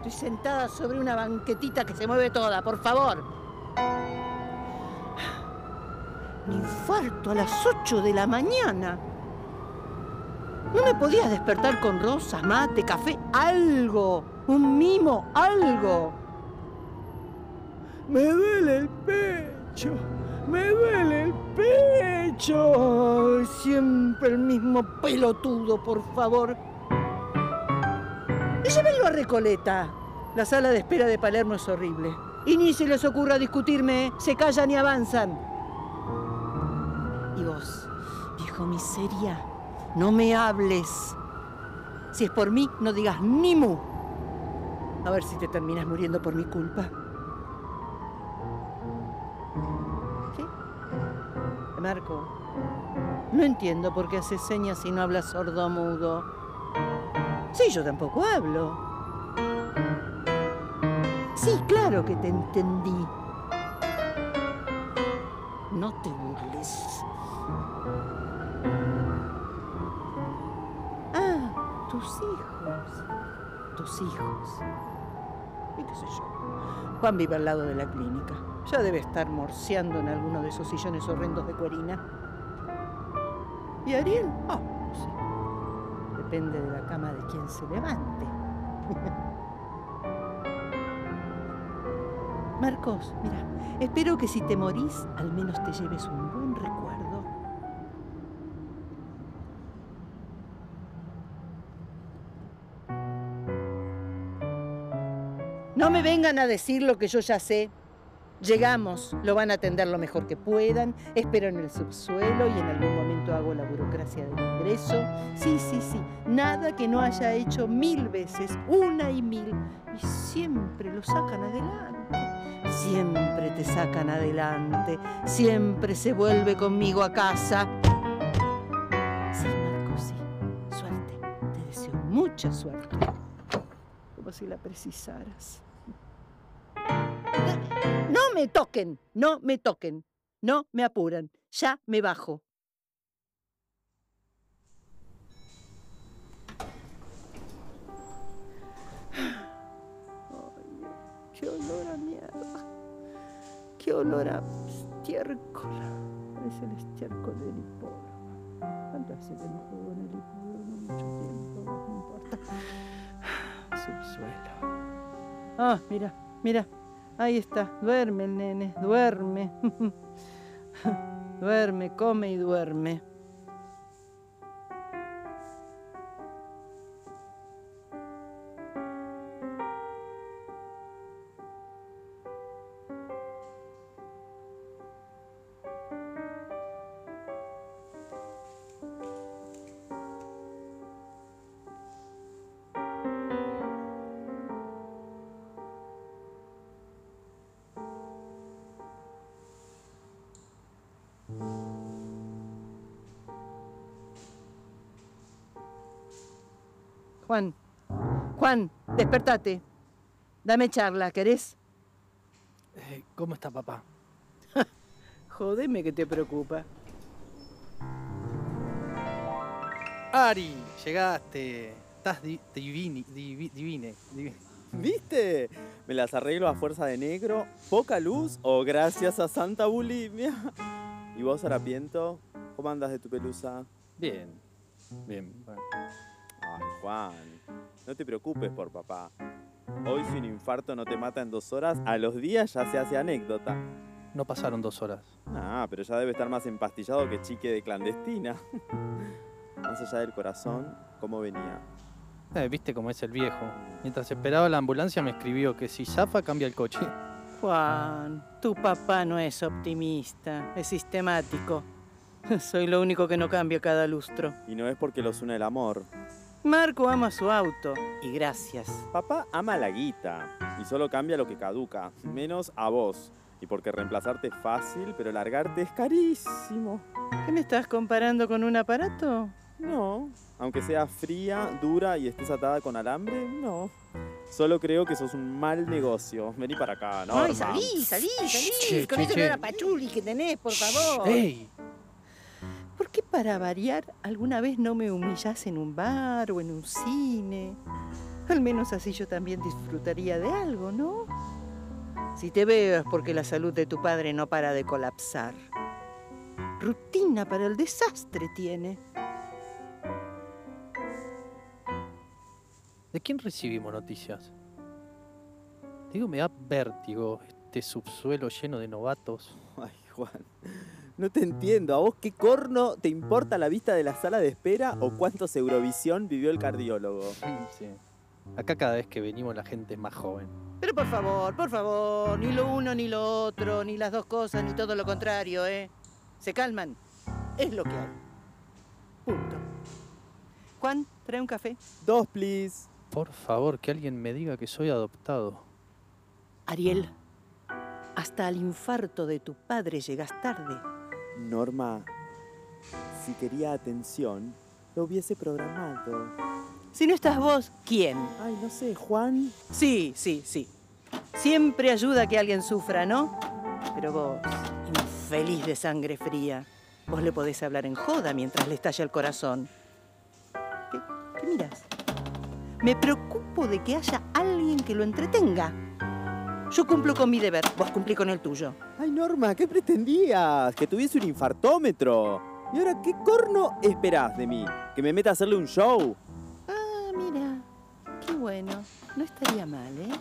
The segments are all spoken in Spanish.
Estoy sentada sobre una banquetita que se mueve toda, por favor. Infarto a las 8 de la mañana. ¿No me podías despertar con rosas, mate, café, algo? Un mimo, algo. Me duele el pecho, me duele el pecho. Siempre el mismo pelotudo, por favor. Llévenlo a Recoleta. La sala de espera de Palermo es horrible. Y ni se les ocurra discutirme, se callan y avanzan. Y vos, viejo miseria, no me hables. Si es por mí, no digas ni mu. A ver si te terminas muriendo por mi culpa. ¿Qué? Marco, no entiendo por qué haces señas y no hablas sordo-mudo. Sí, yo tampoco hablo. Sí, claro que te entendí. No te burles. Ah, tus hijos. Tus hijos. ¿Y qué sé yo? Juan vive al lado de la clínica. Ya debe estar morseando en alguno de esos sillones horrendos de cuerina. ¿Y Ariel? Ah, no sé. Depende de la cama de quien se levante. Marcos, mira, espero que si te morís, al menos te lleves un buen recuerdo. No me vengan a decir lo que yo ya sé. Llegamos, lo van a atender lo mejor que puedan, espero en el subsuelo y en algún momento hago la burocracia del ingreso. Sí, sí, sí, nada que no haya hecho mil veces, una y mil, y siempre lo sacan adelante. Siempre te sacan adelante, siempre se vuelve conmigo a casa. Sí, Marco, sí, suerte, te deseo mucha suerte, como si la precisaras. No me toquen, no me toquen, no me apuran, ya me bajo. Qué olor a mierda, qué olor a estiércol. Parece el estiércol del hipódromo. ¿Cuánto hace que no juego en el hipódromo? Mucho tiempo, no importa. Subsuelo. Ah, mira, mira. Ahí está, duerme el nene, duerme. duerme, come y duerme. Juan, Juan, despertate. Dame charla, ¿querés? Eh, ¿Cómo está papá? Jodeme que te preocupa. Ari, llegaste. Estás di- divini, divi- divine, divine. ¿Viste? Me las arreglo a fuerza de negro, poca luz o gracias a Santa Bulimia. ¿Y vos, Harapiento? ¿Cómo andas de tu pelusa? Bien, bien. bueno. Ay, Juan, no te preocupes por papá. Hoy si un infarto no te mata en dos horas, a los días ya se hace anécdota. No pasaron dos horas. Ah, pero ya debe estar más empastillado que chique de clandestina. más allá del corazón, ¿cómo venía? Eh, Viste cómo es el viejo. Mientras esperaba la ambulancia me escribió que si zafa cambia el coche. Juan, tu papá no es optimista, es sistemático. Soy lo único que no cambia cada lustro. Y no es porque los une el amor. Marco ama su auto y gracias. Papá ama la guita y solo cambia lo que caduca, menos a vos. Y porque reemplazarte es fácil, pero largarte es carísimo. ¿Qué me estás comparando con un aparato? No, aunque sea fría, dura y estés atada con alambre, no. Solo creo que sos un mal negocio. Vení para acá, ¿no? Ay, salí, salí, salí. Con che, ese che. olor a pachuli que tenés, por favor. ¡Ey! ¿Por qué para variar alguna vez no me humillás en un bar o en un cine? Al menos así yo también disfrutaría de algo, ¿no? Si te veo es porque la salud de tu padre no para de colapsar. Rutina para el desastre tiene. ¿De quién recibimos noticias? Digo, me da vértigo este subsuelo lleno de novatos. Ay, Juan. No te entiendo. ¿A vos qué corno te importa la vista de la sala de espera o cuántos Eurovisión vivió el cardiólogo? Sí. Acá cada vez que venimos la gente es más joven. Pero por favor, por favor, ni lo uno ni lo otro, ni las dos cosas, ni todo lo contrario, ¿eh? Se calman. Es lo que hay. Punto. Juan, trae un café. Dos, please. Por favor, que alguien me diga que soy adoptado. Ariel, hasta al infarto de tu padre llegas tarde. Norma, si quería atención, lo hubiese programado. Si no estás vos, ¿quién? Ay, no sé, Juan. Sí, sí, sí. Siempre ayuda a que alguien sufra, ¿no? Pero vos, infeliz de sangre fría, vos le podés hablar en joda mientras le estalla el corazón. ¿Qué, qué miras? Me preocupo de que haya alguien que lo entretenga. Yo cumplo con mi deber, vos cumplí con el tuyo. Ay, Norma, ¿qué pretendías? ¿Que tuviese un infartómetro? ¿Y ahora qué corno esperás de mí? ¿Que me meta a hacerle un show? Ah, mira, qué bueno. No estaría mal, ¿eh?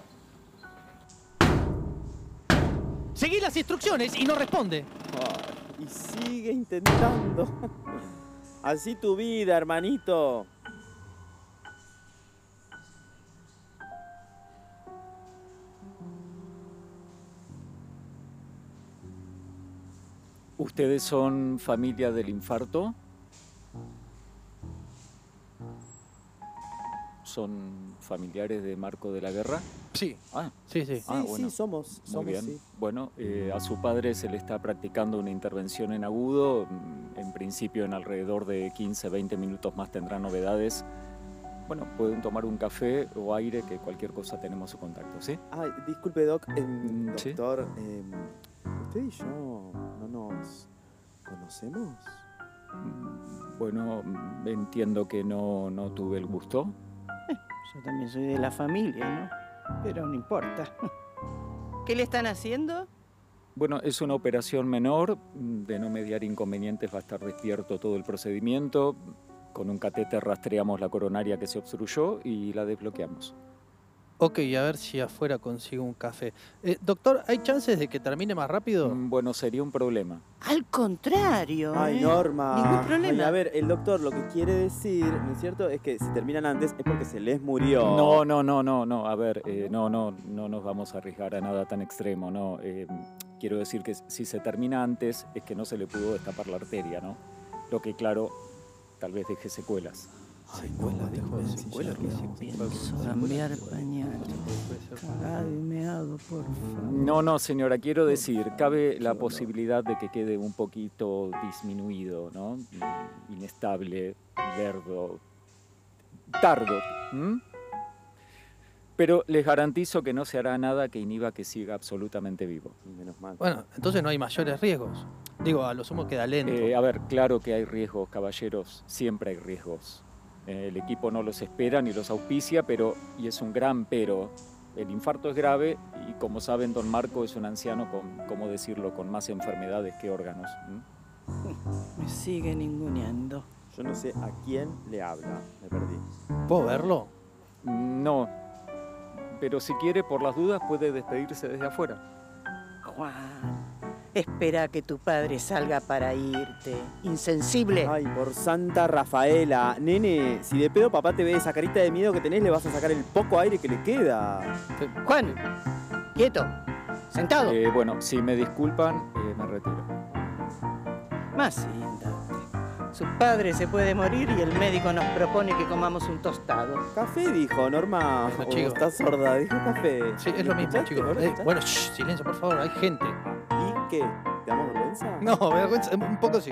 Seguí las instrucciones y no responde. Y sigue intentando. Así tu vida, hermanito. ¿Ustedes son familia del infarto? ¿Son familiares de Marco de la Guerra? Sí, Ah, sí, sí. Sí, Ah, bueno. sí, somos. muy somos bien. sí. Bueno, eh, a su padre se le está practicando una intervención en agudo. Mm, En principio, en alrededor de 15, 20 minutos más tendrá novedades. Bueno, pueden tomar un café o aire, que cualquier cosa tenemos su contacto, ¿sí? Ay, disculpe, Doc. em, Mm, sí. doctor, em, ¿usted y yo no nos conocemos? Bueno, entiendo que no, no tuve el gusto. Yo también soy de la familia, ¿no? Pero no importa. ¿Qué le están haciendo? Bueno, es una operación menor, de no mediar inconvenientes, va a estar despierto todo el procedimiento. Con un catéter rastreamos la coronaria que se obstruyó y la desbloqueamos. Ok, a ver si afuera consigo un café. Eh, doctor, ¿hay chances de que termine más rápido? Mm, Bueno, sería un problema. Al contrario. Ay, ¿eh? Norma. Ningún problema. Ay, a ver, el doctor lo que quiere decir, ¿no es cierto? Es que si terminan antes es porque se les murió. No, no, no, no, no. A ver, eh, no, no, no nos vamos a arriesgar a nada tan extremo, no. Eh, quiero decir que si se termina antes es que no se le pudo destapar la arteria, ¿no? Lo que, claro, tal vez deje secuelas. Cambiar pañales. Puede ser. Cagado y meado, por favor. No, no, señora, quiero decir, cabe la posibilidad de que quede un poquito disminuido, ¿no? Inestable, lerdo, tardo. Pero les garantizo que no se hará nada que inhiba que siga absolutamente vivo. Menos mal. Bueno, entonces no hay mayores riesgos. Digo, a lo sumo queda lento. Eh, a ver, claro que hay riesgos, caballeros, siempre hay riesgos. Eh, el equipo no los espera ni los auspicia, pero, y es un gran pero, el infarto es grave y como saben, don Marco es un anciano con, ¿cómo decirlo?, con más enfermedades que órganos. Me sigue ninguneando. Yo no sé a quién le habla. Me perdí. ¿Puedo verlo? No, pero si quiere, por las dudas, puede despedirse desde afuera. Juan, espera que tu padre salga para irte. Insensible. Ay, por Santa Rafaela. Nene, si de pedo papá te ve esa carita de miedo que tenés, le vas a sacar el poco aire que le queda. Juan, quieto. Sentado. Eh, bueno, si me disculpan, eh, me retiro. Más siéntate. Su padre se puede morir y el médico nos propone que comamos un tostado. Café, dijo Norma. Bueno, Oh, chico. estás sorda, dijo café. Sí, es lo mismo, chicos. ¿No lo Eh, bueno, shh, silencio, por favor, hay gente. ¿Y qué? ¿Te damos vergüenza? No, vergüenza, un poco sí.